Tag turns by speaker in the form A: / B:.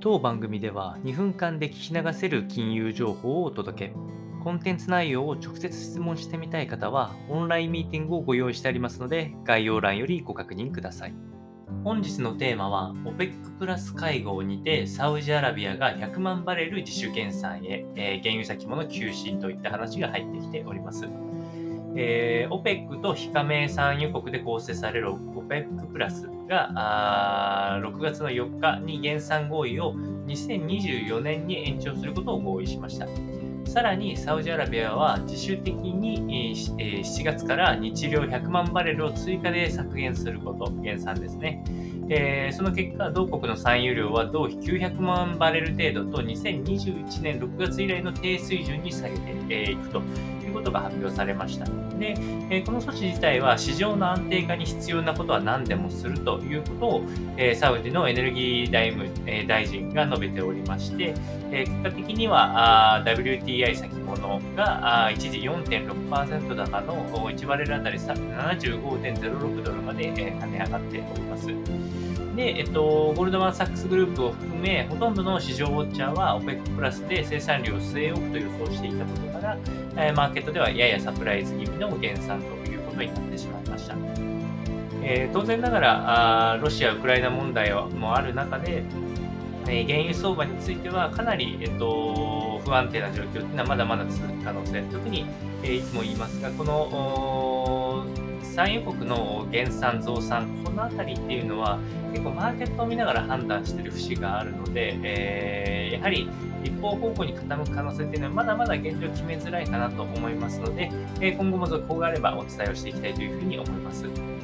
A: 当番組では2分間で聞き流せる金融情報をお届け。コンテンツ内容を直接質問してみたい方は、オンラインミーティングをご用意してありますので、概要欄よりご確認ください。本日のテーマは、OPEC プラス会合にて、サウジアラビアが100万バレル自主減産へ、えー、原油先物休止といった話が入ってきております。えー、OPEC と非加盟産油国で構成される OPEC プラスがあ6月の4日に減産合意を2024年に延長することを合意しました。さらにサウジアラビアは自主的に7月から日量100万バレルを追加で削減すること、減産ですね。えー、その結果、同国の産油量は同比900万バレル程度と2021年6月以来の低水準に下げていくということが発表されました。で、えこの措置自体は市場の安定化に必要なことは何でもするということを、えサウジのエネルギー大務、え大臣が述べておりまして、え結果的には WTI 先物が一時4.6%高の1バレルあたり75.06ドルまで跳ね上がっております。で、えっと、ゴールドマン・サックスグループを含め、ほとんどの市場ウォッチャーは OPEC プラスで生産量を据え置くと予想していたことから、えマーケットではややサプライズ気味の減産ということになってしまいました。えー、当然ながらあ、ロシア・ウクライナ問題もある中で、え、原油相場についてはかなり、えっと、不安定な状況というのはまだまだ続く可能性、特に、えー、いつも言いますが、この産油国の減産、増産、この辺りっていうのは、結構マーケットを見ながら判断してる節があるので、えー、やはり一方方向に傾く可能性っていうのはまだまだ現状決めづらいかなと思いますので、え今後も続報があればお伝えをしていきたいというふうに思います。